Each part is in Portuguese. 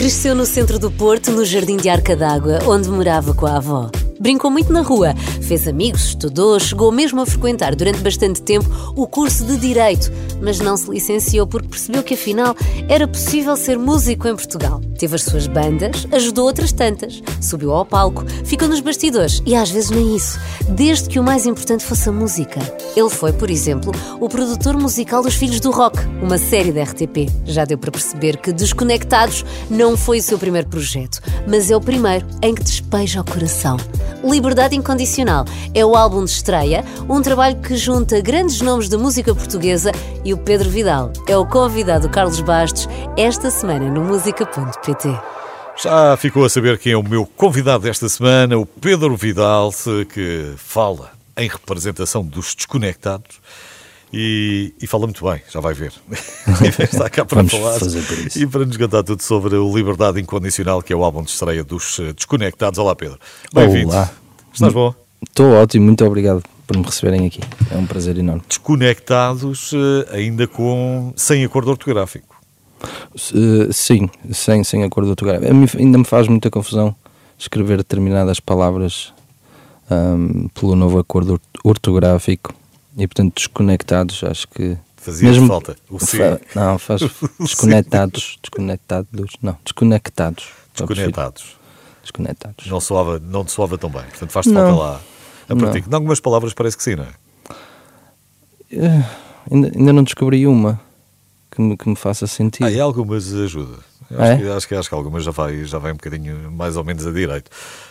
Cresceu no centro do Porto, no jardim de Arca d'Água, onde morava com a avó. Brincou muito na rua, fez amigos, estudou, chegou mesmo a frequentar durante bastante tempo o curso de Direito, mas não se licenciou porque percebeu que afinal era possível ser músico em Portugal. Teve as suas bandas, ajudou outras tantas, subiu ao palco, ficou nos bastidores e às vezes nem isso, desde que o mais importante fosse a música. Ele foi, por exemplo, o produtor musical dos Filhos do Rock, uma série da RTP. Já deu para perceber que Desconectados não foi o seu primeiro projeto, mas é o primeiro em que despeja o coração. Liberdade Incondicional é o álbum de estreia, um trabalho que junta grandes nomes da música portuguesa e o Pedro Vidal é o convidado Carlos Bastos esta semana no música.pt. Já ficou a saber quem é o meu convidado desta semana, o Pedro Vidal, que fala em representação dos desconectados. E, e, fala muito bem, já vai ver. Está cá para Vamos falar fazer por isso. e para nos contar tudo sobre o Liberdade Incondicional, que é o álbum de estreia dos eh, Desconectados. Olá, Pedro. Bem-vindo. Olá. Estás bom? Estou ótimo, muito obrigado por me receberem aqui. É um prazer enorme. Desconectados, eh, ainda com sem acordo ortográfico. Uh, sim, sem, sem acordo ortográfico. Mim ainda me faz muita confusão escrever determinadas palavras ahm, pelo novo acordo or- ortográfico e, portanto, desconectados, acho que. Fazia falta. O. Fa- Não, faz desconectados, desconectados, não, desconectados. Desconectados. Desconectados. Não soava, não te soava tão bem. Portanto, faz-te falta lá. A prática. Em algumas palavras parece que sim, não é? Eh, ainda, ainda não descobri uma que me, que me faça sentido. Ah, e algumas ajuda. É? Acho, que, acho, que, acho que algumas já vai, já vai um bocadinho mais ou menos a direito.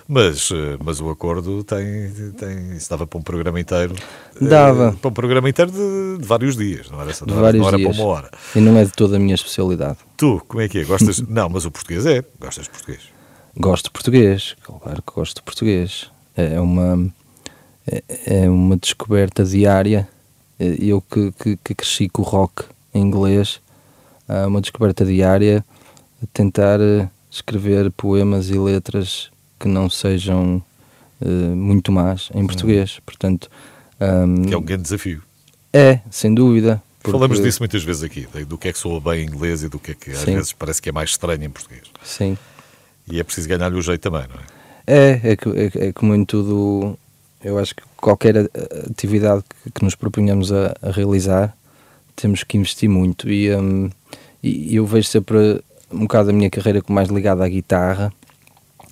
Mas, eh, mas o acordo tem, tem. Isso dava para um programa inteiro. eh, Dava. Para um programa inteiro de, de vários dias, não era, De não vários não era dias. para uma hora. E não é de toda a minha especialidade. Tu, como é que é? Gostas? não, mas o português é. Gostas de português? Gosto de português, claro que gosto de português. É uma, é, é uma descoberta diária. Eh, Eu que, que, que cresci com o rock em inglês, é uma descoberta diária de tentar eh, escrever poemas e letras que não sejam eh, muito más em português. Portanto, ahm, Que é um grande desafio. é, sem dúvida. porque- Falamos disso muitas vezes aqui, do que é que soa bem em inglês e do que é que às Sim. vezes parece que é mais estranho em português. Sim. E é preciso ganhar-lhe o jeito também, não é? É, é, que- é, é como em tudo, eu acho que qualquer a- atividade que, nos proponhamos a, a realizar, temos que investir muito. E, hum, e eu vejo sempre um bocado a minha carreira como mais ligada à guitarra,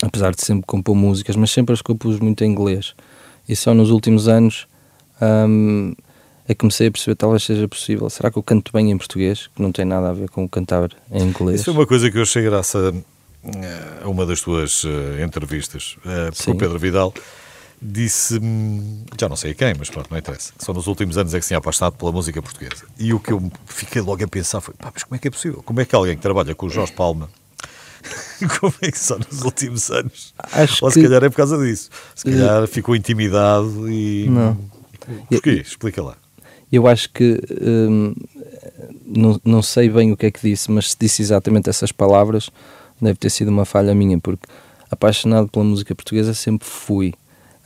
apesar de sempre compor músicas, mas sempre as compus muito em inglês. E só nos últimos anos hum, é que comecei a perceber talvez seja possível. Será que eu canto bem em português? Que não tem nada a ver com cantar em inglês. Isso foi uma coisa que eu achei graça eh, a uma das tuas eh, entrevistas, eh, Sim. o Pedro Vidal disse, já não sei a quem, mas pronto, não interessa, só nos últimos anos é que se tinha apaixonado pela música portuguesa. E o que eu fiquei logo a pensar foi, pá, mas como é que é possível? Como é que alguém que trabalha com o Jorge Palma, como é que só nos últimos anos? Acho Ou se que- calhar é por causa disso. Se calhar ficou intimidado e... Não. Porquê? Explica lá. Eu acho que hum, não, não sei bem o que é que disse, mas se disse exatamente essas palavras, deve ter sido uma falha minha, porque apaixonado pela música portuguesa sempre fui.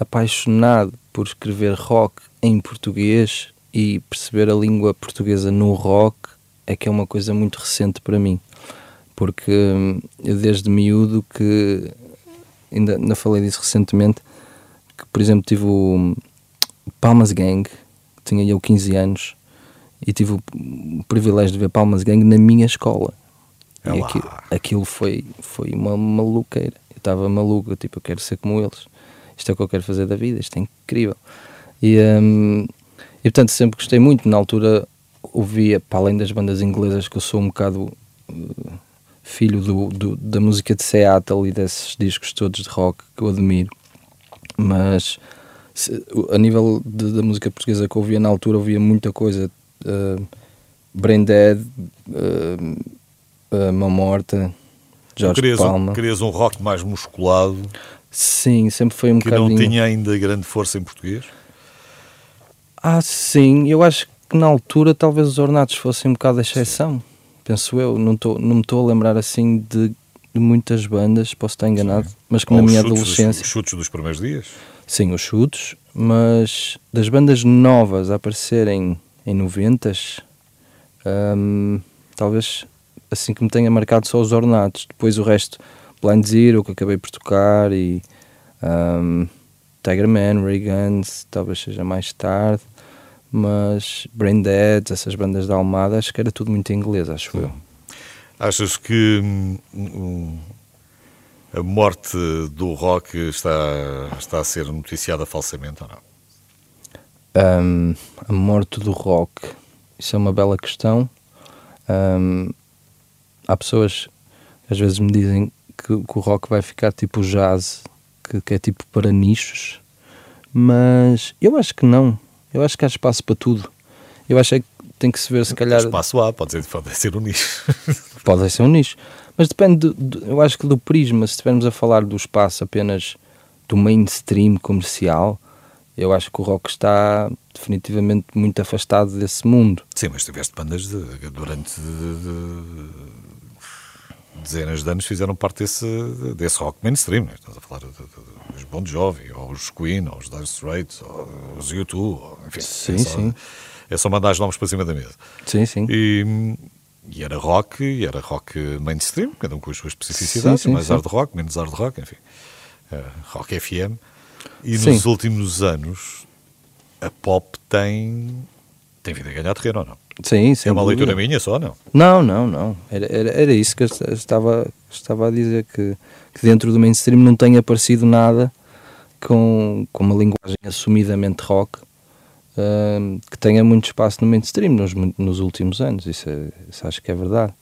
Apaixonado por escrever rock em português e perceber a língua portuguesa no rock é que é uma coisa muito recente para mim. Porque hum, desde miúdo que ainda, ainda falei disso recentemente, que por exemplo tive o Palmas Gang, tinha eu 15 anos e tive o privilégio de ver Palmas Gang na minha escola. É e aquilo, aquilo foi, foi uma maluqueira. Eu estava maluco, tipo, eu quero ser como eles. Isto é o que eu quero fazer da vida, isto é incrível. E, hum, e portanto, sempre gostei muito. Na altura, ouvia, para além das bandas inglesas, que eu sou um bocado uh, filho do, do- da música de Seattle e desses discos todos de rock que eu admiro. Mas se- a nível de- da música portuguesa que eu ouvia na altura, ouvia muita coisa. Uh, Brain Dead, uh, uh, Mão Morta, Jorge querias, Palma. um, querias um rock mais musculado, Sim, sempre foi um que não bocadinho. tinha ainda grande força em português? Ah, sim, eu acho que na altura talvez os ornatos fossem um bocado a exceção, penso eu. Não, tô, não me estou a lembrar assim de, de muitas bandas, posso estar enganado, mas que Ou na minha chutes adolescência. Os chutes dos primeiros dias? Sim, os chutes, mas das bandas novas a aparecerem em 90 talvez assim que me tenha marcado só os ornatos. Depois o resto, Blind Zero, que acabei por tocar, e um, Tiger Man, Ray Guns, talvez seja mais tarde, mas Brain Dead, essas bandas da Almada, acho que era tudo muito em inglês, acho eu. Achas que hum, a morte do rock está, está a ser noticiada falsamente ou não? Um, a morte do rock, isso é uma bela questão. Um, há pessoas que às vezes me dizem que, que, o rock vai ficar tipo jazz, que, que é tipo para nichos, mas eu acho que não. Eu acho que há espaço para tudo. Eu acho é que tem que se ver se calhar. Espaço há, pode ser, pode ser um nicho. pode ser um nicho. Mas depende, de, eu acho que do prisma, se estivermos a falar do espaço apenas do mainstream comercial, eu acho que o rock está definitivamente muito afastado desse mundo. Sim, mas tiveste bandas de, durante de, de, dezenas de anos fizeram parte desse, desse rock mainstream. Né? Estás a falar dos Bon Jovi, ou os Queen, ou os Dire Straits, ou os U2, ou, enfim. Sim, é só, sim. É só mandar os nomes para cima da mesa. Sim, sim. E, e era rock, e era rock mainstream, cada um com as suas especificidades, sim, sim, mais sim. hard rock, menos hard rock, enfim. Uh, rock FM. E Sim. nos últimos anos a pop tem, tem vindo a ganhar terreno ou não? Sim, É uma leitura minha só, não? Não, não, não. Era, era, era isso que eu estava, estava a dizer, que, que dentro do mainstream não tem aparecido nada com, com uma linguagem assumidamente rock uh, que tenha muito espaço no mainstream nos, nos últimos anos. Isso, é, isso acho que é verdade.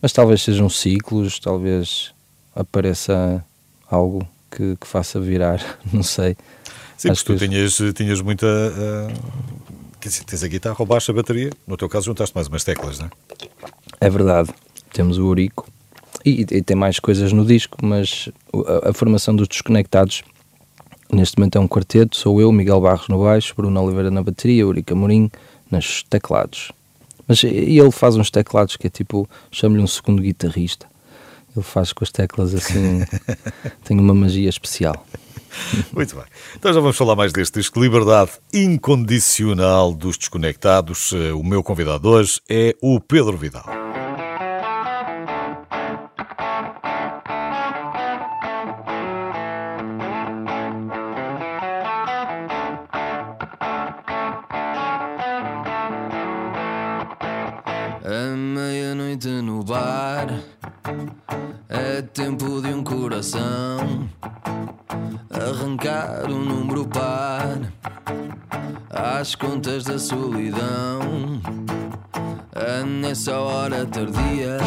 Mas talvez sejam ciclos, talvez apareça algo que, que faça virar, não sei. Sim, porque tu tinhas, tinhas muita. Uh, quer dizer, tens a guitarra ou baixa a bateria, no teu caso juntaste mais umas teclas, não é? É verdade, temos o Urico e, e tem mais coisas no disco, mas a, a, formação dos Desconectados neste momento é um quarteto, sou eu, Miguel Barros no baixo, Bruno Oliveira na bateria, Eurico Amorim nos teclados. Mas e ele faz uns teclados que é tipo, chamo-lhe um segundo guitarrista. Ele faz com as teclas assim, tem uma magia especial. Muito bem. Então já vamos falar mais deste disco, Liberdade Incondicional dos Desconectados. Eh, o meu convidado hoje é o Pedro Vidal. A meia-noite no bar é tempo de um coração arrancar um número par às contas da solidão. Nessa hora tardia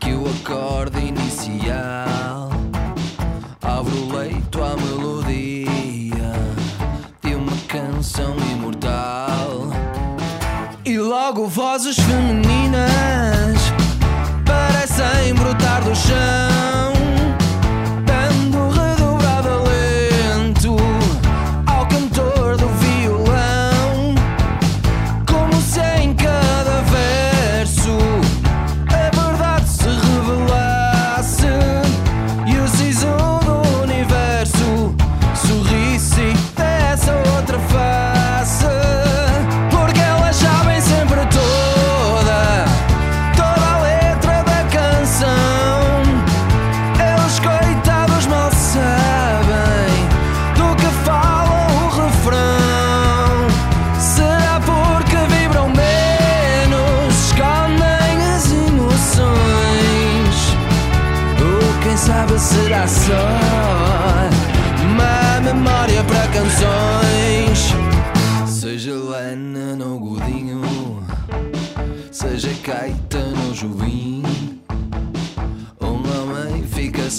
que o acorde inicial abre o leito à melodia de uma canção imortal. E logo vozes femininas parecem brotar do chão.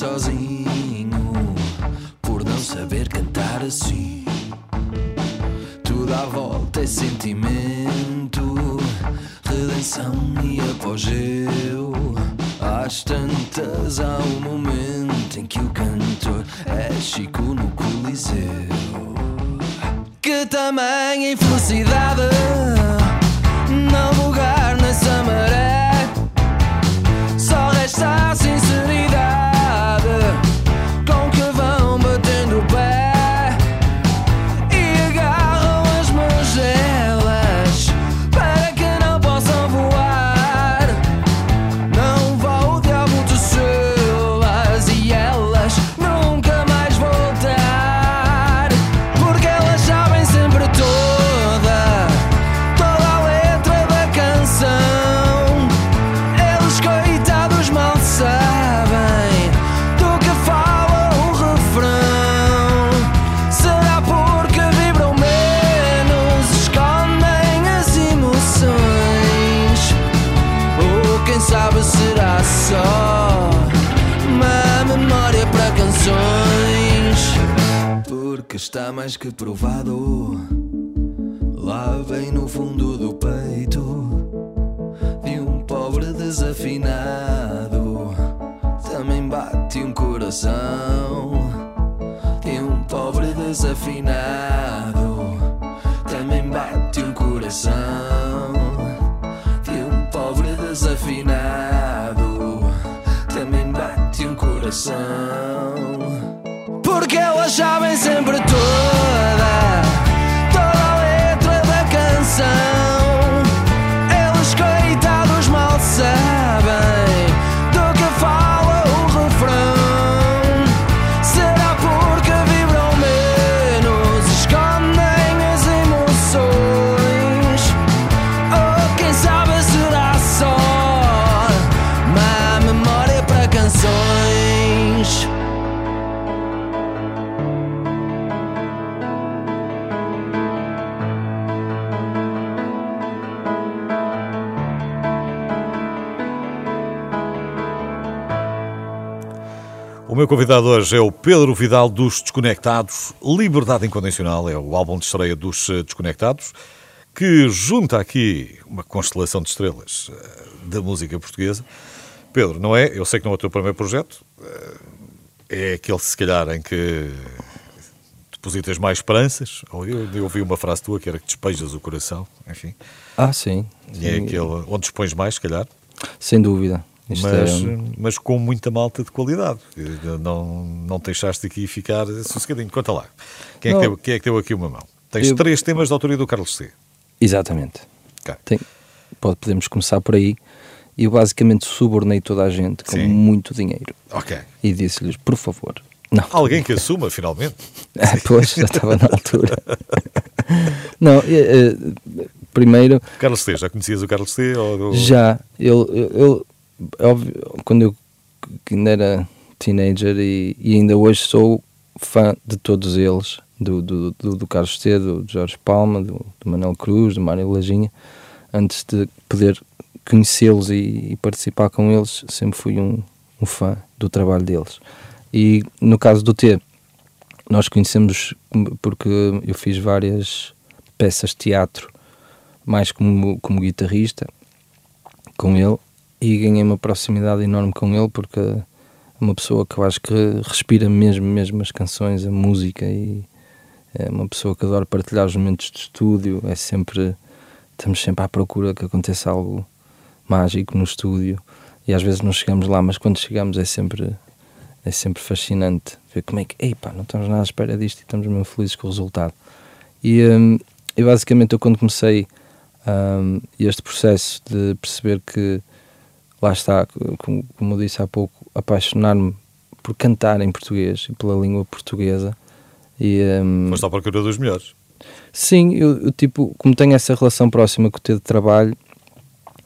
sozinho. Também bate um coração de um pobre desafinado. Também bate um coração de um pobre desafinado. Também bate um coração. Porque elas sabem sempre toda, toda a letra da canção. Meu convidado hoje é o Pedro Vidal dos Desconectados. Liberdade Incondicional é o álbum de estreia dos eh, Desconectados, que junta aqui uma constelação de estrelas eh, da música portuguesa. Pedro, não é? Eu sei que não é o teu primeiro projeto. eh, É aquele, se calhar, em que depositas mais esperanças. Eu, eu ouvi uma frase tua que era que despejas o coração, enfim. Ah, sim. E é sim, aquele onde dispões mais, se calhar. Sem dúvida. Mas, é, mas com muita malta de qualidade. Não, não te deixaste aqui ficar sossegadinho. Conta lá. Quem é, que Não. deu, quem é que deu aqui uma mão? Tens Eu- três temas de autoria do Carlos C. Exatamente. Ok. Tem- pode, podemos começar por aí. Eu basicamente subornei toda a gente com Sim. muito dinheiro. Ok. E disse-lhes, por favor. Não. Alguém que assuma, finalmente. Ah, pois, já estava na altura. Não, eh, eh, primeiro, Carlos C. Já conhecias o Carlos C? Ou, já, eu, eu- óbvio, quando eu ainda era teenager e, e ainda hoje sou fã de todos eles, do, do, do, do Carlos T, do Jorge Palma, do, do Manuel Cruz, do Mário Lajinha, antes de poder conhecê-los e, e participar com eles, sempre fui um, um fã do trabalho deles. E no caso do T, nós conhecemos porque eu fiz várias peças de teatro, mais como, como guitarrista, com ele, e ganhei uma proximidade enorme com ele, porque é uma pessoa que eu acho que respira mesmo, mesmo as canções, a música, e é uma pessoa que adora partilhar os momentos de estúdio, é sempre, estamos sempre à procura que aconteça algo mágico no estúdio, e às vezes não chegamos lá, mas quando chegamos é sempre é sempre fascinante ver como é que, ei pá, não estamos nada à espera disto e estamos mesmo felizes com o resultado. E, hum, e basicamente eu quando comecei hum, este processo de perceber que, lá está, como, como eu disse há pouco, apaixonar-me por cantar em português e pela língua portuguesa. E, hum, Foste à procura dos melhores. Sim, eu, eu, tipo, como tenho essa relação próxima com o T de trabalho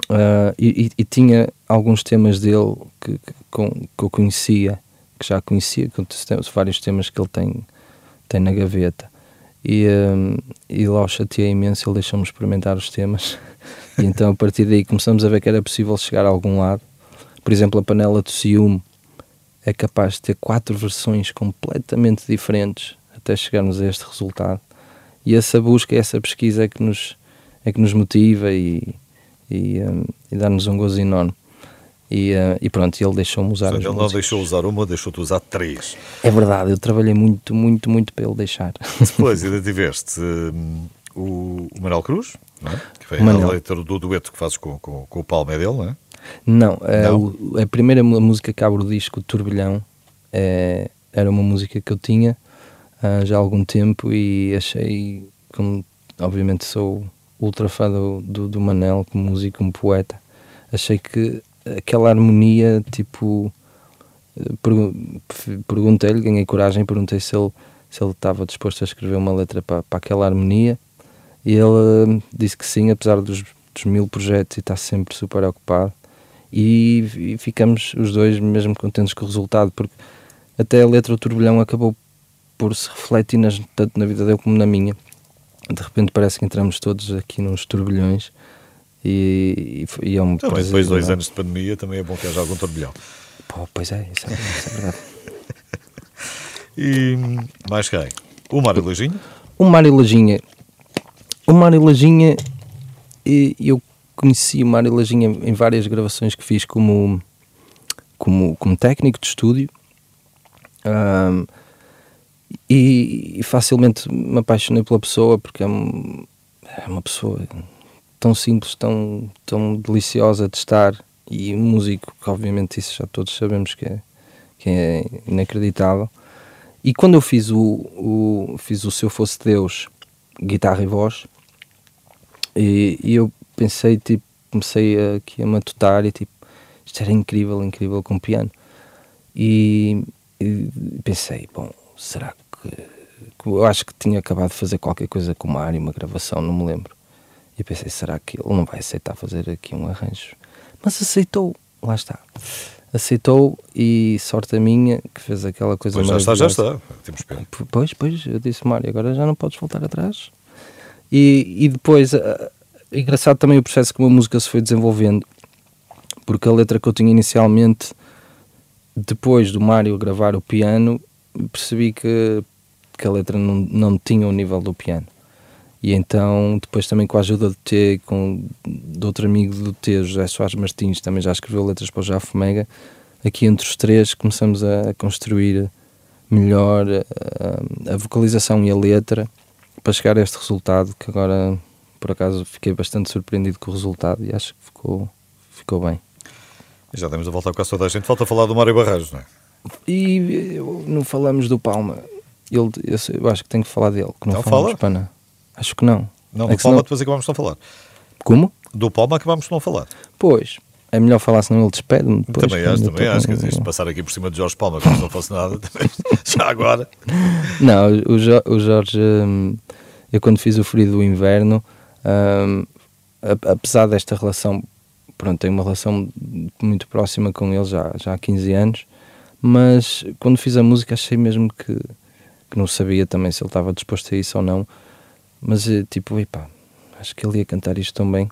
ah, e, e- e tinha alguns temas dele que, que, com- que eu conhecia, que já conhecia, tenho vários temas que ele tem, tem na gaveta. E, ah, e lá o chateei imenso, ele deixou-me experimentar os temas. E então a partir daí começamos a ver que era possível chegar a algum lado. Por exemplo, a panela do ciúme é capaz de ter quatro versões completamente diferentes até chegarmos a este resultado. E essa busca, essa pesquisa é que nos, é que nos motiva e, e, um, e dá-nos um gozo enorme. E, uh, e pronto, ele deixou-me usar ele não deixou usar uma, deixou-te usar três. É verdade, eu trabalhei muito, muito, muito para ele deixar. Depois ainda tiveste hum, o, o Manuel Cruz, é? que foi a Manuel. letra do dueto que fazes com, com, com o Palme é dele, não é? Não, é Não? o- a primeira música que abre o disco, Turbilhão, é, era uma música que eu tinha ah, já há algum tempo e achei, como obviamente sou ultra fã do, do, do Manel como músico, como poeta, achei que aquela harmonia, tipo, perguntei-lhe, ganhei coragem, perguntei se ele, se ele estava disposto a escrever uma letra para, para aquela harmonia e ele eh, disse que sim, apesar dos, dos mil projetos e está sempre super ocupado. E, e ficamos os dois mesmo contentes com o resultado, porque até a letra do Turbilhão acabou por se refletir nas, tanto na vida dele como na minha. De repente parece que entramos todos aqui nos turbilhões e, e, e é um Também prazer depois de dois anos de pandemia também é bom que haja algum turbilhão. Pô, pois é, isso é, isso é verdade. E hum, mais quem? O Mário Lajinha? O Mário Lajinha. O Mário Lajinha, eu conheci o Mário Lajinha em várias gravações que fiz como, como, como técnico de estúdio. Ahm, e, e facilmente me apaixonei pela pessoa porque é, um- é uma pessoa tão simples, tão, tão deliciosa de estar e um músico que obviamente isso já todos sabemos que é, que é inacreditável. E quando eu fiz o, o, fiz o Se Eu Fosse Deus, guitarra e voz, e, e eu pensei, tipo, comecei a- aqui a matutar e tipo, isto era incrível, incrível com piano. E, e pensei, bom, será que, que eu acho que tinha acabado de fazer qualquer coisa com o Mário, uma gravação, não me lembro. E pensei, será que ele não vai aceitar fazer aqui um arranjo? Mas aceitou, lá está. Aceitou e sorte a minha que fez aquela coisa Pois já está, já está. Temos pena. Pois, pois, eu disse, Mário, agora já não podes voltar atrás. E, e depois, engraçado também o processo como a música se foi desenvolvendo, porque a letra que eu tinha inicialmente, depois do Mário gravar o piano, percebi que, que a letra não, não tinha o nível do piano. E então, depois também com a ajuda do T, com, de outro amigo do T, José Soares Martins, também já escreveu letras para o Jafo Mega, aqui entre os três começamos a, construir melhor a, a vocalização e a letra para chegar a este resultado que agora, por acaso, fiquei bastante surpreendido com o resultado e acho que ficou, ficou bem. E Já temos a voltar com a toda a gente. Falta falar do Mário Barreiros, não é? E não falamos do Palma. Ele, eu, acho que tenho que falar dele. Que não falamos fala. pana. Acho que não. Não, É do Palma senão- depois acabámos de não falar. Como? Do Palma acabámos de não falar. Pois. É melhor falar, senão ele despede-me depois. também acho, também acho. Quer dizer, passar aqui por cima de Jorge Palma como se não fosse nada, já agora. Não, o, Jo- o Jorge, hum, eu quando fiz o Frio do Inverno, a- apesar desta relação, pronto, tenho uma relação muito próxima com ele já, já há 15 anos, mas quando fiz a música achei mesmo que, que não sabia também se ele estava disposto a isso ou não, mas eh, tipo, epá, acho que ele ia cantar isto tão bem.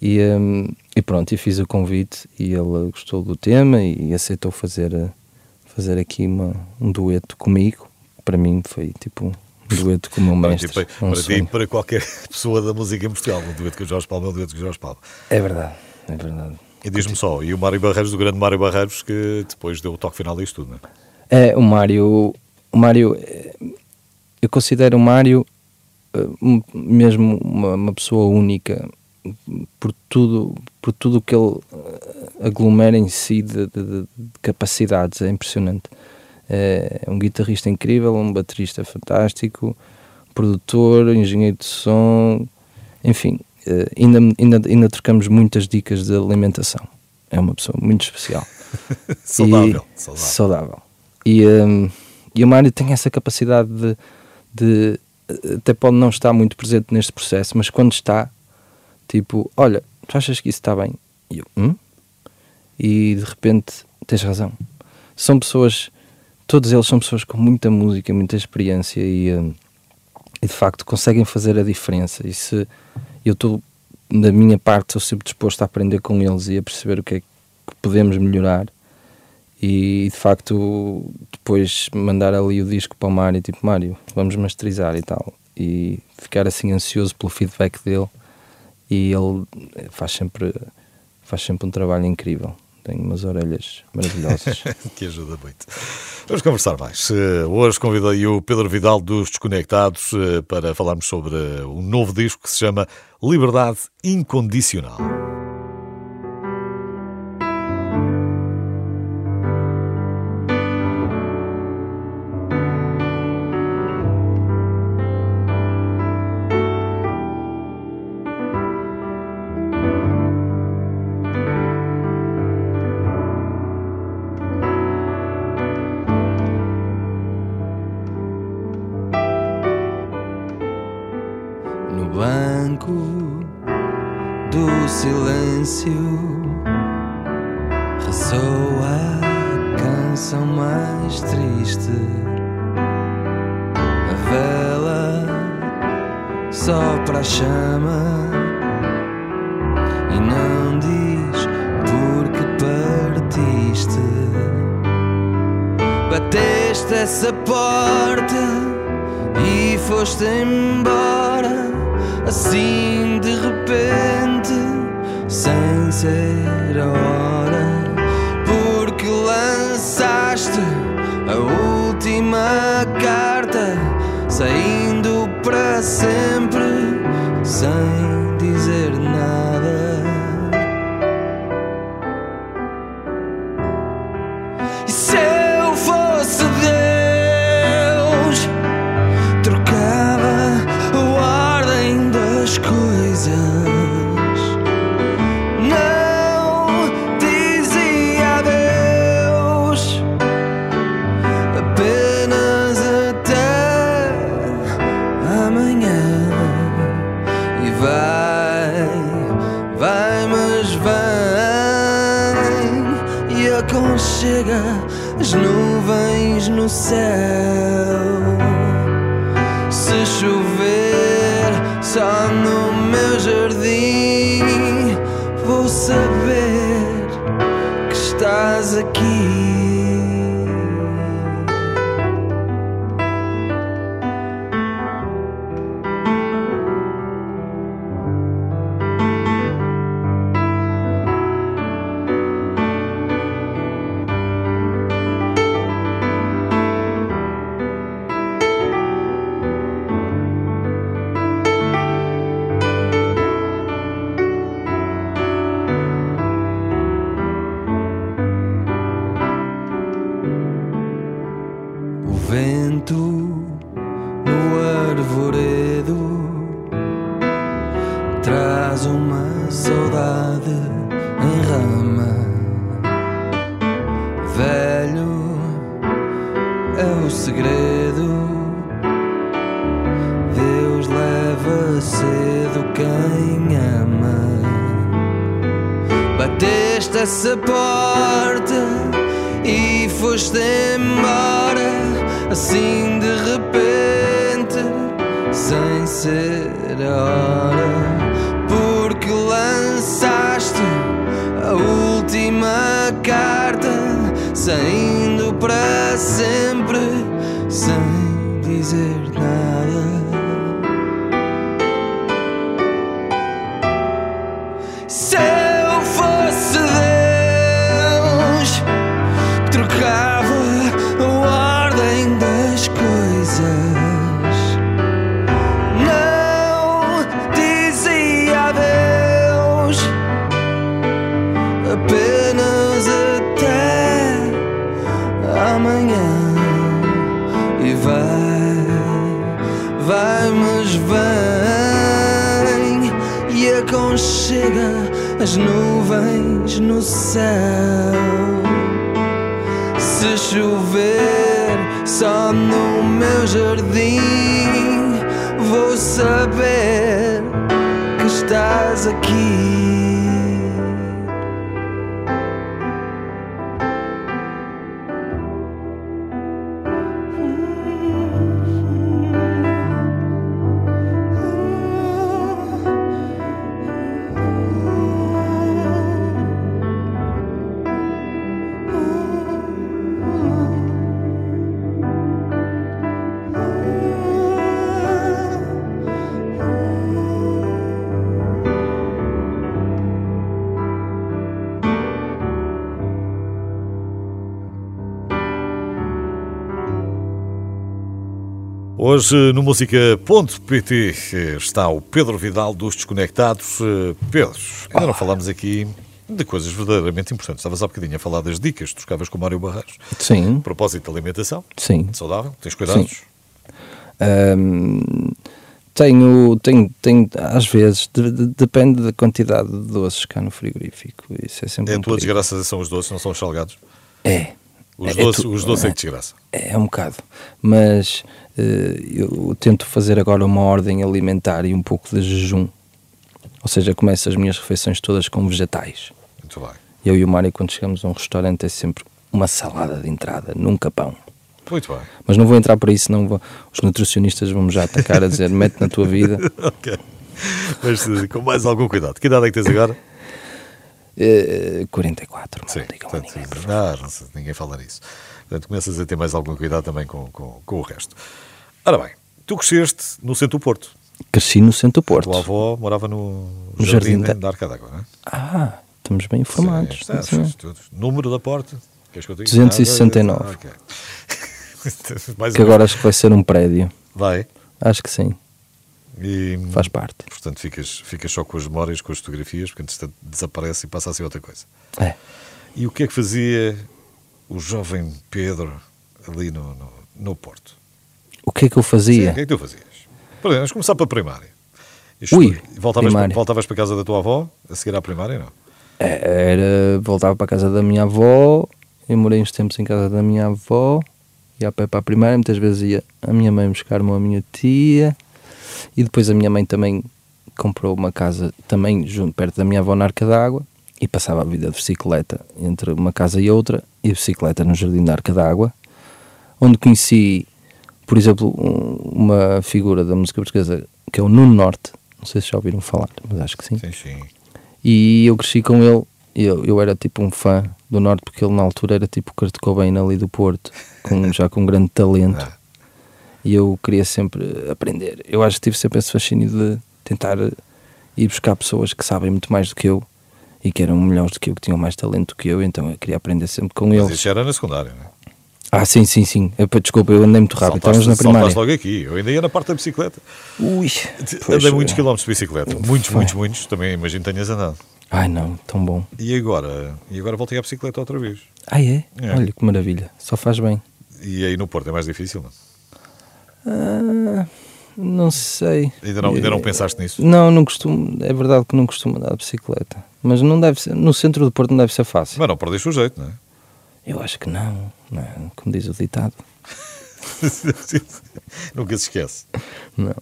E, hum, e pronto, e fiz o convite e ele gostou do tema e aceitou fazer, fazer aqui uma, um dueto comigo. Para mim foi tipo um dueto com o meu mestre. para, um para ti e para qualquer pessoa da música em Portugal. Um dueto com o Jorge Palma é um dueto com o Jorge Palma. É verdade, é verdade. E diz-me só, e o Mário Barreiros, do grande Mário Barreiros, que depois deu o toque final disto tudo, não é? É, o Mário, o Mário, eu considero o Mário eh, mesmo uma, uma pessoa única por tudo, por tudo que ele eh, aglomera em si de, de- de- de capacidades, é impressionante. É um guitarrista incrível, um baterista fantástico, produtor, engenheiro de som, enfim, eh, ainda, ainda, ainda trocamos muitas dicas de alimentação. É uma pessoa muito especial. Saudável. E- saudável. saudável. E, hum, e o Mário tem essa capacidade de, de- Até pode não estar muito presente neste processo, mas quando está, tipo, olha, tu achas que isso está bem? E eu, hum? E de repente tens razão. São pessoas, todos eles são pessoas com muita música, muita experiência e, hum, e de facto conseguem fazer a diferença. E se eu estou, da minha parte, estou sempre disposto a aprender com eles e a perceber o que é que podemos melhorar e de facto depois mandar ali o disco para o Mário tipo Mário, vamos masterizar e tal e ficar assim ansioso pelo feedback dele e ele faz sempre faz sempre um trabalho incrível tem umas orelhas maravilhosas que ajuda muito. Vamos conversar mais. Eh, Hoje convidei o Pedro Vidal dos Desconectados eh, para falarmos sobre um novo disco que se chama Liberdade Incondicional. Banco do silêncio ressoa a canção mais triste. A vela sopra a chama e não diz por que partiste. Bateste essa porta e foste embora assim de repente, sem ser a hora, porque lançaste a última carta, saindo para sempre, sem céu. Se chover só no meu jardim, vou saber que estás aqui. As nuvens no céu. Se chover só no meu jardim, vou saber que estás aqui. Hoje no música.pt está o Pedro Vidal dos Desconectados. Pedro, ainda não falámos aqui de coisas verdadeiramente importantes. Estavas há bocadinho a falar das dicas trocavas com o Mário Barreiros. Sim, A propósito da alimentação, sim. saudável, tens cuidados? Tenho, tenho, tenho, às vezes, de- de- depende da quantidade de doces cá no frigorífico. Isso é sempre É a um tua perigo. desgraça são os doces, não são os salgados? É. Os É doces, tu- os doces é que desgraça. É, é um bocado. Mas eu tento fazer agora uma ordem alimentar e um pouco de jejum. Ou seja, começo as minhas refeições todas com vegetais. Muito bem. Eu e o Mário, quando chegamos a um restaurante, é sempre uma salada de entrada, nunca pão. Muito bem. Mas não vou entrar por isso, não vou. os nutricionistas vão-me já atacar a dizer mete na tua vida. ok. Mas eh, com mais algum cuidado. Que idade é que tens agora? Eh, 44, não Sim, digam portanto, ninguém, por ah, não sei, ninguém fala nisso. Portanto, começas a ter mais algum cuidado também com, com, com o resto. Ora bem, Tu cresceste no centro do Porto. Cresci no centro do A Porto. tua avó morava no, No jardim, Jardim da- da Arca d'Água, não é? Ah, estamos bem informados. Sim, está, Sim. Número da porta. Queres que eu diga? 269. Ah, ok. Mais Que agora acho que vai ser um prédio. Vai. Acho que sim, E, faz parte. Portanto, ficas, ficas só com as memórias, com as fotografias, porque entretanto desaparece e passa a ser outra coisa. É. E o que é que fazia o jovem Pedro ali no, no, no Porto? O que é que eu Sim, fazia? o que é que tu fazias? Por exemplo, vamos começar para a primária. Isto- Ui, voltavas, primária. voltavas para a casa da tua avó a seguir à primária, não? É, Era, voltava para a casa da minha avó, eu morei uns tempos em casa da minha avó, ia a pé para a primária, muitas vezes ia a minha mãe buscar-me a minha tia, e depois a minha mãe também comprou uma casa também junto, perto da minha avó na Arca d'Água, e passava a vida de bicicleta entre uma casa e outra, e bicicleta no Jardim da Arca d'Água, onde conheci, por exemplo, um- uma figura da música portuguesa que é o Nuno Norte, não sei se já ouviram falar, mas acho que sim. Sim, sim. E eu cresci com ele. Eu, eu era tipo um fã do Norte, porque ele na altura era tipo o Kurt Cobain ali do Porto, com, já com grande talento. Ah. E eu queria sempre aprender. Eu acho que tive sempre esse fascínio de tentar ir buscar pessoas que sabem muito mais do que eu e que eram melhores do que eu, que tinham mais talento do que eu, então eu queria aprender sempre com Mas eles. isso era na secundária, não é? Ah, sim, sim, sim. Eu, desculpa, eu andei muito rápido. Saltaste- Estávamos na primária. logo aqui. Eu ainda ia na parte da bicicleta. Ui, Andei muitos eh, quilómetros de bicicleta. Muitos, Foi. muitos, muitos. Também imagino que tenhas andado. Ai não, tão bom. E agora? E agora voltei à bicicleta outra vez. Ah, é? É. Olha que maravilha. Só faz bem. E aí no Porto é mais difícil, não? Ah, não sei. Ainda não, ainda não Eh, pensaste nisso? Não, não costumo. É verdade que não costumo andar de bicicleta. Mas não deve ser. No centro do Porto não deve ser fácil. Mas não perdeste o jeito, não é? Eu acho que não. Não é? Como diz o ditado. Nunca se esquece. Não.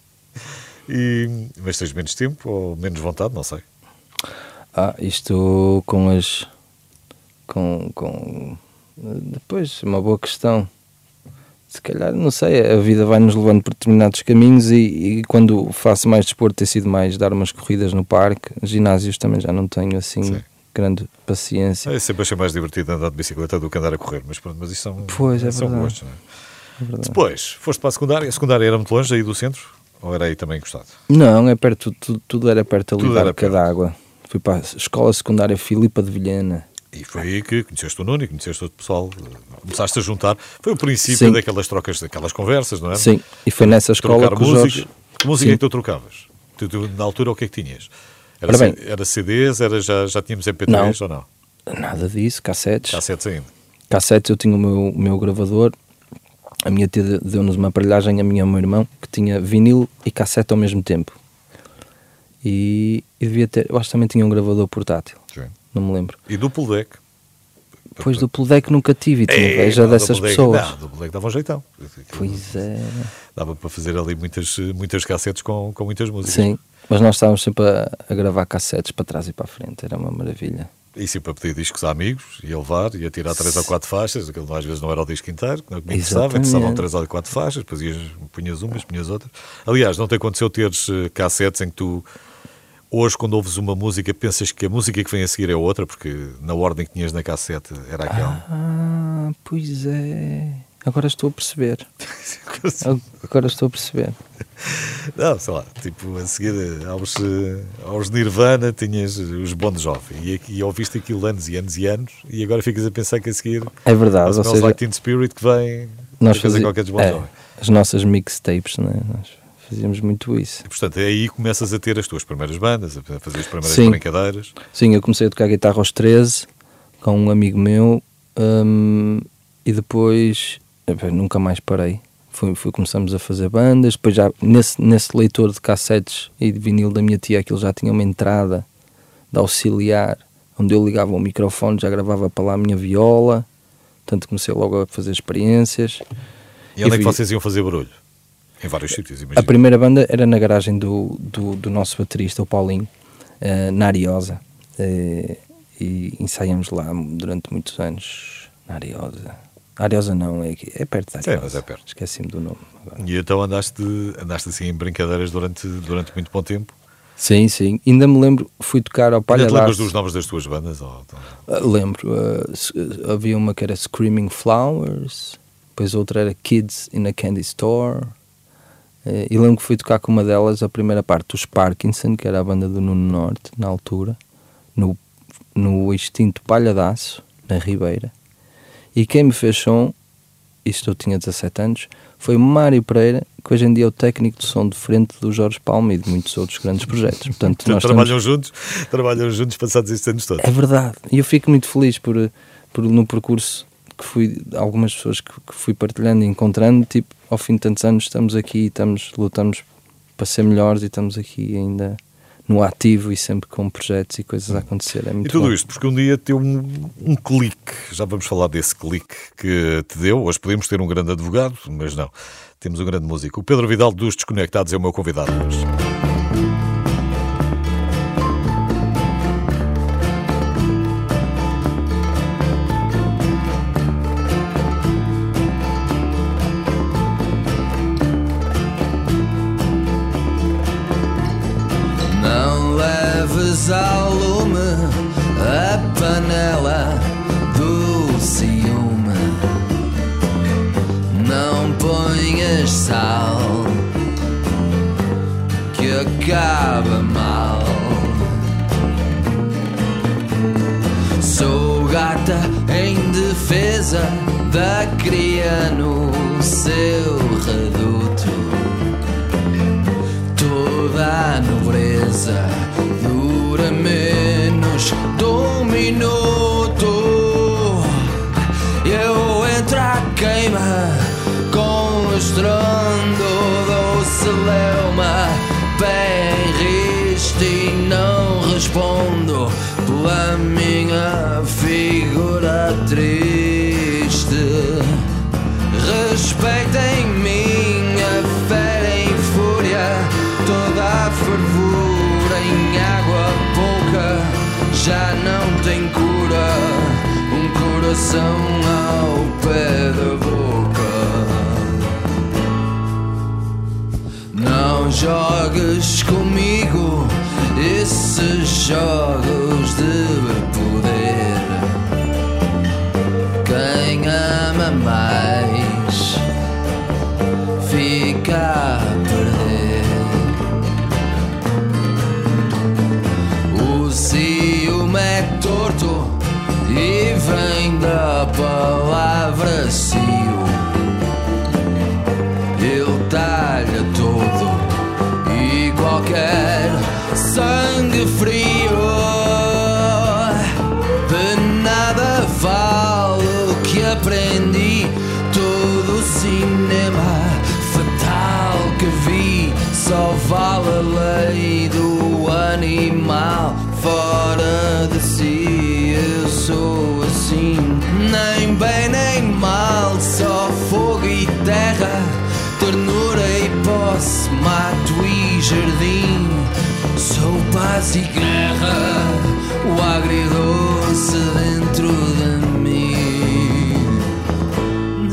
E, mas tens menos tempo ou menos vontade, não sei. Ah, isto com as. Com. com depois, uma boa questão. Se calhar, não sei, a vida vai nos levando por determinados caminhos e, e quando faço mais desporto tem sido mais dar umas corridas no parque. Ginásios também já não tenho assim Sim. Grande paciência. É sempre achei mais divertido andar de bicicleta do que andar a correr, mas pronto, mas isso são, Pois, é são gostos, não é? É. Depois, foste para a secundária. A secundária era muito longe aí do centro? Ou era aí também encostado? Não, é perto, tudo, tudo era perto ali Tudo da Arca d'Água. Fui para a Escola Secundária Filipa de Vilhena. E foi aí que conheceste o Nuno e conheceste outro pessoal. Começaste a juntar. Foi o princípio Sim. daquelas trocas, daquelas conversas, não é? Sim, e foi nessa escola Trocar que música. Jorge... Que música Sim. é que tu trocavas? Tu, tu, na altura, o que é que tinhas? Era, Ora bem. Era CDs? Era, já, já tínhamos MP3 Não. ou não? Nada disso, cassetes. Cassetes ainda. Cassetes, eu tinha o meu, o meu gravador. A minha tia de- deu-nos uma aparelhagem, a minha e o meu irmão, que tinha vinil e cassete ao mesmo tempo. E, e devia ter... Eu acho que também tinha um gravador portátil, Sim. não me lembro. E duplo deck. Depois do deck nunca tive e tinha É, inveja não, dessas duplo deck- pessoas. Não, duplo deck dava um jeitão. Pois é. Dava para fazer ali muitas, muitas cassetes com, com muitas músicas. Sim, mas nós estávamos sempre a, a gravar cassetes para trás e para a frente, era uma maravilha. E sempre a pedir discos a amigos, ia levar, ia tirar três ou quatro faixas, aquilo às vezes não era o disco inteiro, que não me interessava, interessavam três ou quatro faixas, depois ias, punhas umas, punhas outras. Aliás, não te aconteceu teres eh, cassetes em que tu, hoje, quando ouves uma música, pensas que a música que vem a seguir é outra, porque na ordem que tinhas na cassete era aquela. Ah, pois é. Agora estou a perceber. Agora estou a perceber. Não, sei lá, tipo, a seguir eh, aos, eh, aos Nirvana tinhas os Bon Jovi e, e ouviste aquilo anos e anos e anos e agora ficas a pensar que a seguir É verdade, ao ou seja, Like Teen Spirit que vem nós fazíamos qualquer dos Bon Jovi. as nossas mixtapes, né? nós fazíamos muito isso. E, portanto, aí começas a ter as tuas primeiras bandas, a fazer as primeiras Sim. brincadeiras. Sim, eu comecei a tocar guitarra aos 13 com um amigo meu hum, e depois epá, nunca mais parei. Fui, fui, começamos a fazer bandas, depois já nesse, nesse leitor de cassetes e de vinil da minha tia, aquilo já tinha uma entrada de auxiliar, onde eu ligava o microfone, já gravava para lá a minha viola, portanto comecei logo a fazer experiências. E onde é que vocês iam fazer barulho? Em vários sítios, imagino. A primeira banda era na garagem do, do, do nosso baterista, o Paulinho, eh, na Ariosa. Eh, e ensaiamos lá durante muitos anos na Ariosa. Ariosa não, é, aqui- é perto da Sim, Ariosa. mas é perto. Esqueci-me do nome. agora. E então andaste, andaste assim em brincadeiras durante, durante muito bom tempo. Sim, sim. Ainda me lembro, fui tocar ao Palha Ainda te lembras dos nomes das tuas bandas? Ou- Ah, lembro. s- havia uma que era Screaming Flowers, depois outra era Kids in a Candy Store. Eh, E lembro que fui tocar com uma delas, a primeira parte dos Parkinson, que era a banda do Nuno Norte, na altura, no, no extinto Palhadaço, na Ribeira. E quem me fez som, isto eu tinha 17 anos, foi o Mário Pereira, que hoje em dia é o técnico de som de frente do Jorge Palma e de muitos outros grandes projetos. Portanto, Portanto, nós trabalham estamos- juntos, trabalham juntos passados estes anos todos. é verdade. E eu fico muito feliz por, por no percurso que fui, algumas pessoas que, que fui partilhando e encontrando, tipo, ao fim de tantos anos estamos aqui, estamos, lutamos para ser melhores e estamos aqui ainda no ativo e sempre com projetos e coisas a acontecer. É muito E tudo bom. isto porque um dia teve um, um clique, já vamos falar desse clique que te deu. Hoje podemos ter um grande advogado, mas não, temos um grande músico. O Pedro Vidal dos Desconectados é o meu convidado hoje. Pé em riste e não respondo pela minha figura triste. Respeitem minha fé em fúria, toda a fervura em água pouca já não tem cura. Um coração ao pé da jogues comigo. Esses jogos de lei do animal fora de si. Eu sou assim, nem bem nem mal, só fogo e terra, ternura e posse, mato e jardim. Sou paz e guerra, o agridoce dentro de mim.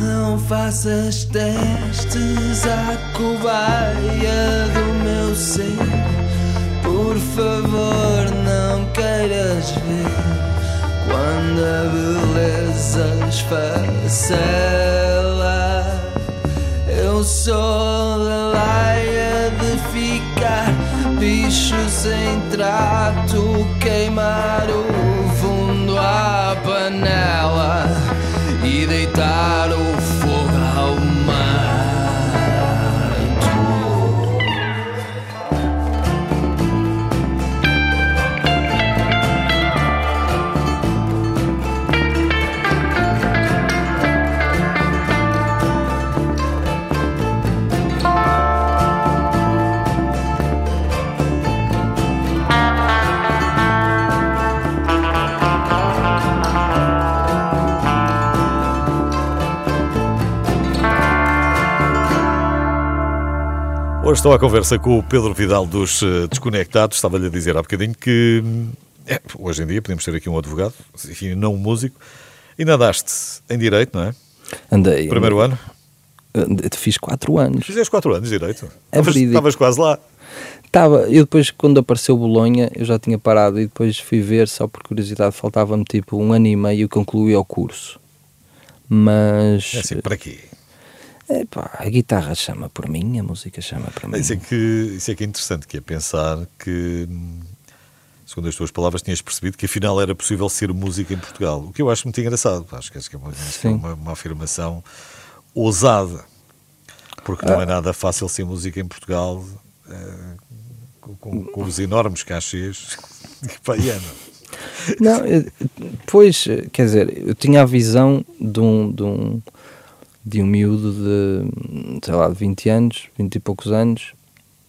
Não faças testes à cobaia do meu. Por favor, não queiras ver quando a beleza esfacela. Eu sou da laia de ficar bicho sem trato, queimar o fundo à panela e deitar o Hoje estou à conversa com o Pedro Vidal dos eh, Desconectados. Estava-lhe a dizer há bocadinho que é, hoje em dia podemos ter aqui um advogado, enfim, não um músico. E nadaste em Direito, não é? Andei. Primeiro ano. andei- Fiz 4 anos. Fizeste 4 anos de Direito. É. Estavas quase lá. Estava, eu depois, quando apareceu Bolonha, eu já tinha parado e depois fui ver, só por curiosidade, faltava-me tipo um ano e meio e concluí o curso. Mas É assim, para quê? É, pá, a guitarra chama por mim, a música chama por mim. Isso é, que, isso é que é interessante, que é pensar que, segundo as tuas palavras, tinhas percebido que afinal era possível ser música em Portugal. O que eu acho muito engraçado. Acho que é uma, é uma, uma afirmação ousada. Porque não é nada fácil ser música em Portugal eh, com, com- com os enormes cachês que paiano. Não, pois, quer dizer, eu tinha a visão de um, de um, de um miúdo de, sei lá, de 20 anos, 20 e poucos anos,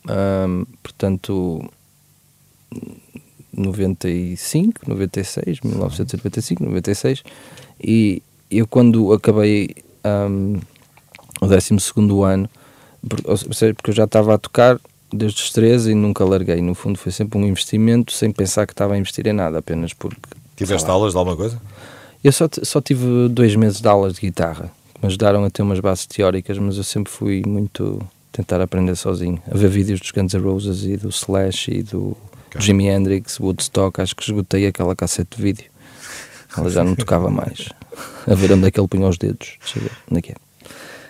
ahm, portanto, 95, 96, 1995, 96, e eu quando acabei ahm, o 12 ano, porque eu já estava a tocar desde os 13 e nunca larguei, no fundo foi sempre um investimento sem pensar que estava a investir em nada, apenas porque... Tiveste aulas de alguma coisa? Eu só, só tive dois meses de aulas de guitarra, ajudaram a ter umas bases teóricas, mas eu sempre fui muito tentar aprender sozinho. A ver vídeos dos Guns N' Roses e do Slash e do Ok. Jimi Hendrix, Woodstock, acho que esgotei aquela cassete de vídeo. Ela já não tocava mais. A ver onde é que ele punha os dedos. Deixa eu ver, onde é que é?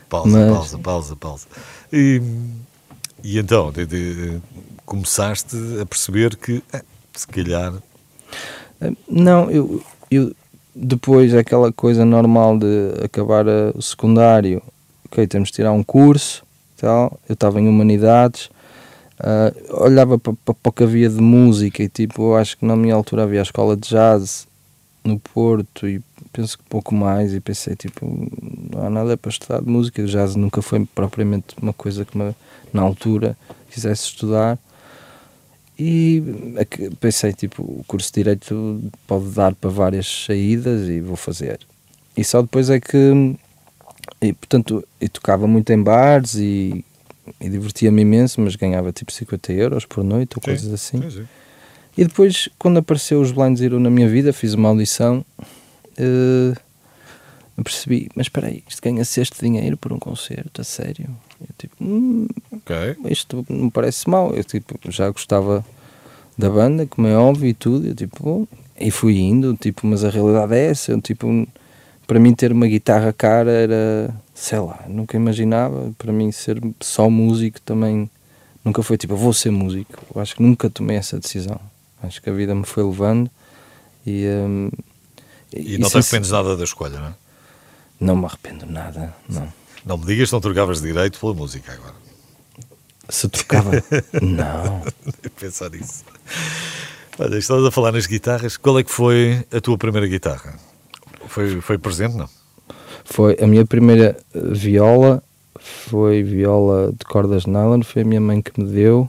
Pausa, Mas- pausa, pausa, pausa. E, e então, de- de- começaste a perceber que, eh, se calhar, Eh, Não, eu, eu depois aquela coisa normal de acabar o secundário, ok, temos de tirar um curso, tal, eu estava em humanidades, ah, olhava para o que havia de música e tipo, eu acho que na minha altura havia a escola de jazz no Porto e penso que pouco mais e pensei tipo, não há nada para estudar de música, o jazz nunca foi propriamente uma coisa que me, na altura quisesse estudar e é pensei, tipo, o curso de Direito pode dar para várias saídas e vou fazer. E só depois é que, e, portanto, eu tocava muito em bares e, e divertia-me imenso, mas ganhava tipo 50 euros por noite ou Sim, coisas assim. sim. E depois, quando apareceu os Blind Zero na minha vida, fiz uma audição, eu percebi, mas espera aí, isto ganha-se este dinheiro por um concerto, a sério? Eu tipo, hum, ok. isto não me parece mal. Eu tipo, já gostava da banda, como é óbvio e tudo. Eu, tipo, e fui indo, tipo, mas a realidade é essa. Eu, tipo, para mim ter uma guitarra cara era, sei lá, nunca imaginava. Para mim ser só músico também nunca foi tipo, eu vou ser músico. Eu acho que nunca tomei essa decisão. Acho que a vida me foi levando e. hum, E não te sincer- arrependes nada da escolha, não é? Não me arrependo nada, não. Não me digas que não trocavas direito pela música agora. Se trocava. não. Pensar nisso. Olha, estavas a falar nas guitarras. Qual é que foi a tua primeira guitarra? Foi, foi presente, não? Foi a minha primeira eh, viola, foi viola de cordas de nylon, foi a minha mãe que me deu.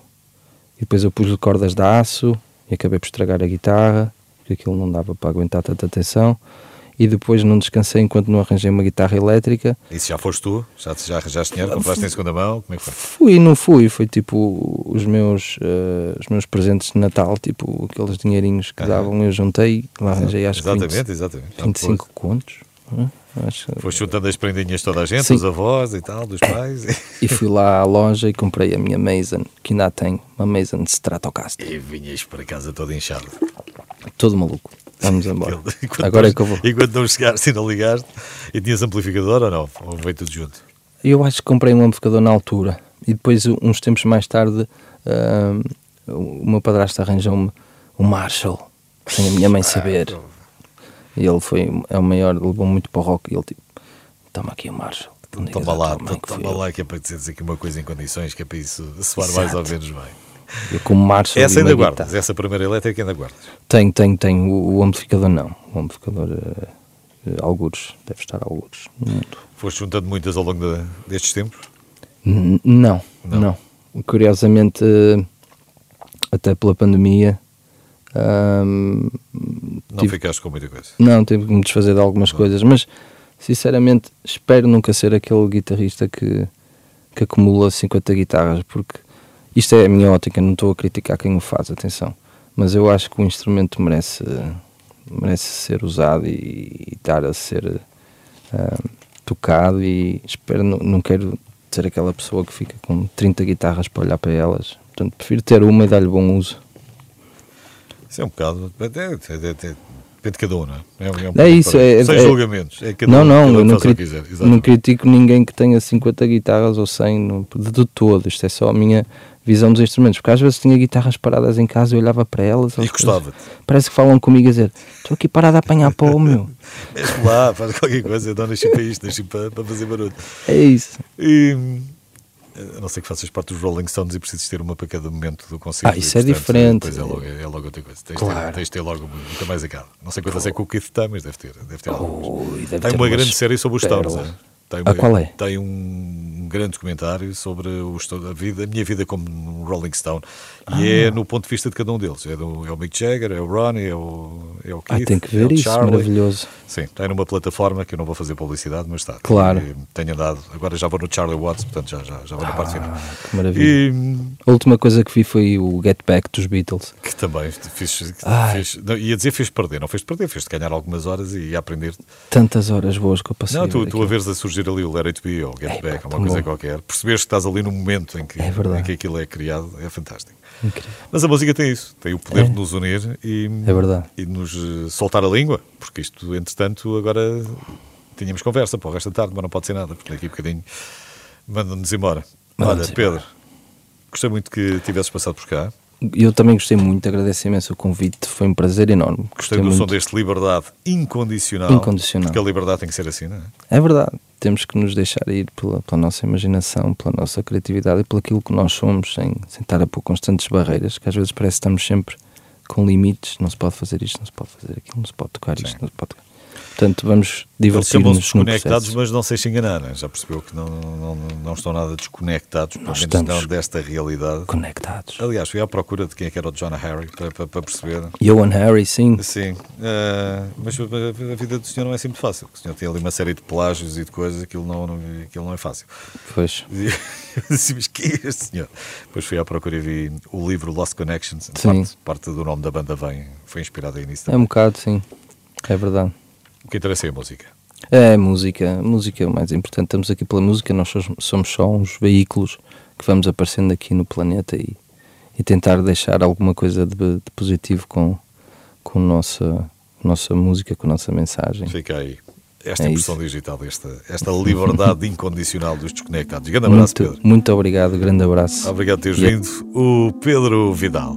E depois eu pus cordas de aço e acabei por estragar a guitarra, porque aquilo não dava para aguentar tanta tensão. E depois não descansei enquanto não arranjei uma guitarra elétrica. Isso já foste tu? Já, já arranjaste dinheiro? Compraste em segunda mão? Como é que foi? Fui e não fui, foi tipo os meus, eh, os meus presentes de Natal, tipo aqueles dinheirinhos que Ah. davam, eu juntei, lá arranjei acho que 20 exatamente, exatamente. Não, 25 contos. né? Acho Foste juntando as prendinhas toda a gente, Sim. os avós e tal, dos pais. E fui lá à loja e comprei a minha Mason, que ainda tenho, uma Mason Stratocaster. E vinhas para casa todo inchado. Todo maluco. Vamos embora. Enquanto Agora é que eu vou. Enquanto não chegaste e não ligaste, e tinhas amplificador ou não? Ou veio tudo junto? Eu acho que comprei um amplificador na altura e depois, uns tempos mais tarde, ahm, o meu padrasto arranjou-me um Marshall, sem a minha mãe saber. E ele foi, é o maior, levou muito para o rock. E ele tipo, toma aqui o Marshall. Toma lá, toma eu." lá que é para dizeres aqui uma coisa em condições, que é para isso soar mais ou menos bem. Eu com o Marshall Essa ainda guardas, essa primeira elétrica ainda guardas. Tenho, tenho, tenho. O, o amplificador não. O amplificador, algures, deve estar algures no mundo. Foste juntando muitas ao longo de- destes tempos? N- Não, Não. não. Curiosamente, eh, até pela pandemia, Não tive- ficaste com muita coisa. não, tive que me desfazer de algumas coisas, mas sinceramente espero nunca ser aquele guitarrista que, que acumula 50 guitarras, porque isto é a minha ótica, não estou a criticar quem o faz, atenção, mas eu acho que o instrumento merece, merece ser usado e, e estar a ser ah, tocado e espero, não, não quero ser aquela pessoa que fica com 30 guitarras para olhar para elas, portanto prefiro ter uma e dar-lhe bom uso. Isso é um bocado. até- até- até- depende de cada um, não é? É, um- um É pouco isso, é- Sem é- julgamentos. É cada Não, um, não, cada um eu não, faz o que cri- quiser. não critico ninguém que tenha 50 guitarras ou 100, não- de, de todo. Isto é só a minha visão dos instrumentos. Porque às vezes tinha guitarras paradas em casa e eu olhava para elas. E elas gostava-te. Parece que falam comigo a dizer: Estou aqui parado a apanhar pó, meu. Mexe lá, faz qualquer coisa, então nasci para isto, nasci para, para fazer barulho. É isso. E, a não ser que faças parte dos Rolling Stones e precises ter uma para cada momento do concerto. Ah, isso e, é diferente. Depois é logo, é logo outra coisa. Tens, de ter, Claro. tens de ter logo muita mais a cada. Não sei quantas é que o Keith tem, mas deve ter. Deve ter algumas. Ui, deve Tem uma grande série sobre os Stones. é? Tem Ah, qual é? Tem um grande documentário sobre o a, vida, a minha vida como um Rolling Stone. E Ah. é no ponto de vista de cada um deles. É, do, é o Mick Jagger, é o Ronnie, é o, é o Ah, Keith. tem que é ver o isso, Charlie. maravilhoso. Sim, tem numa plataforma que eu não vou fazer publicidade, mas está. Claro. E tenho andado. Agora já vou no Charlie Watts, portanto já, já, já vou na parte final. Ah, que maravilha. E A última coisa que vi foi o Get Back dos Beatles. que também fiz. Fez, não, ia dizer fez perder, não fez perder, fez-te ganhar algumas horas e ia aprender. Tantas horas boas que eu passei. Não, a tu, ver tu a veres a surgir ali o Let It Be ou Get É, Back, pá, uma coisa bom. qualquer, perceberes que estás ali no momento em que, É em que aquilo é criado, é fantástico. Incrível. Mas a música tem isso, tem o poder É. de nos unir e, É e de nos eh, soltar a língua, porque isto, entretanto, agora tínhamos conversa para o resto da tarde, mas não pode ser nada, porque daqui a bocadinho manda-nos embora. Manda-nos Olha, Pedro, embora. gostei muito que tivesses passado por cá. Eu também gostei muito, agradeço imenso o convite, foi um prazer enorme. Gostei do muito. som deste liberdade incondicional. Incondicional. Porque a liberdade tem que ser assim, não é? É verdade, temos que nos deixar ir pela, pela nossa imaginação, pela nossa criatividade e pelo aquilo que nós somos, sem, sem estar a pôr constantes barreiras, que às vezes parece que estamos sempre com limites, não se pode fazer isto, não se pode fazer aquilo, não se pode tocar isto, Sim. não se pode tocar. Portanto, vamos divertir-nos no desconectados, mas não sei se enganar, né? já percebeu que não, não, não, não estão nada desconectados, pelo menos não desta realidade. Conectados. Aliás, fui à procura de quem é que era o John Harry para, para, para perceber. Johan Harry, sim, Sim, eh, mas a vida do senhor não é muito fácil. O senhor tem ali uma série de plágios e de coisas, aquilo não, não, aquilo não é fácil. pois. E disse, mas quem é este senhor? Depois fui à procura e vi o livro Lost Connections. Sim. Parte, parte do nome da banda vem, foi inspirado aí nisso É também. um bocado, sim, é verdade. O que interessa é a música. É a música, a música é o mais importante. Estamos aqui pela música, nós somos- só uns veículos que vamos aparecendo aqui no planeta e, e tentar deixar alguma coisa de, de positivo com, com nossa, nossa música, com a nossa mensagem. Fica aí. Esta É impressão isso. digital, esta, esta liberdade incondicional dos desconectados. Grande abraço, Muito, Pedro. muito obrigado, grande abraço. Obrigado por teres vindo. O Pedro Vidal.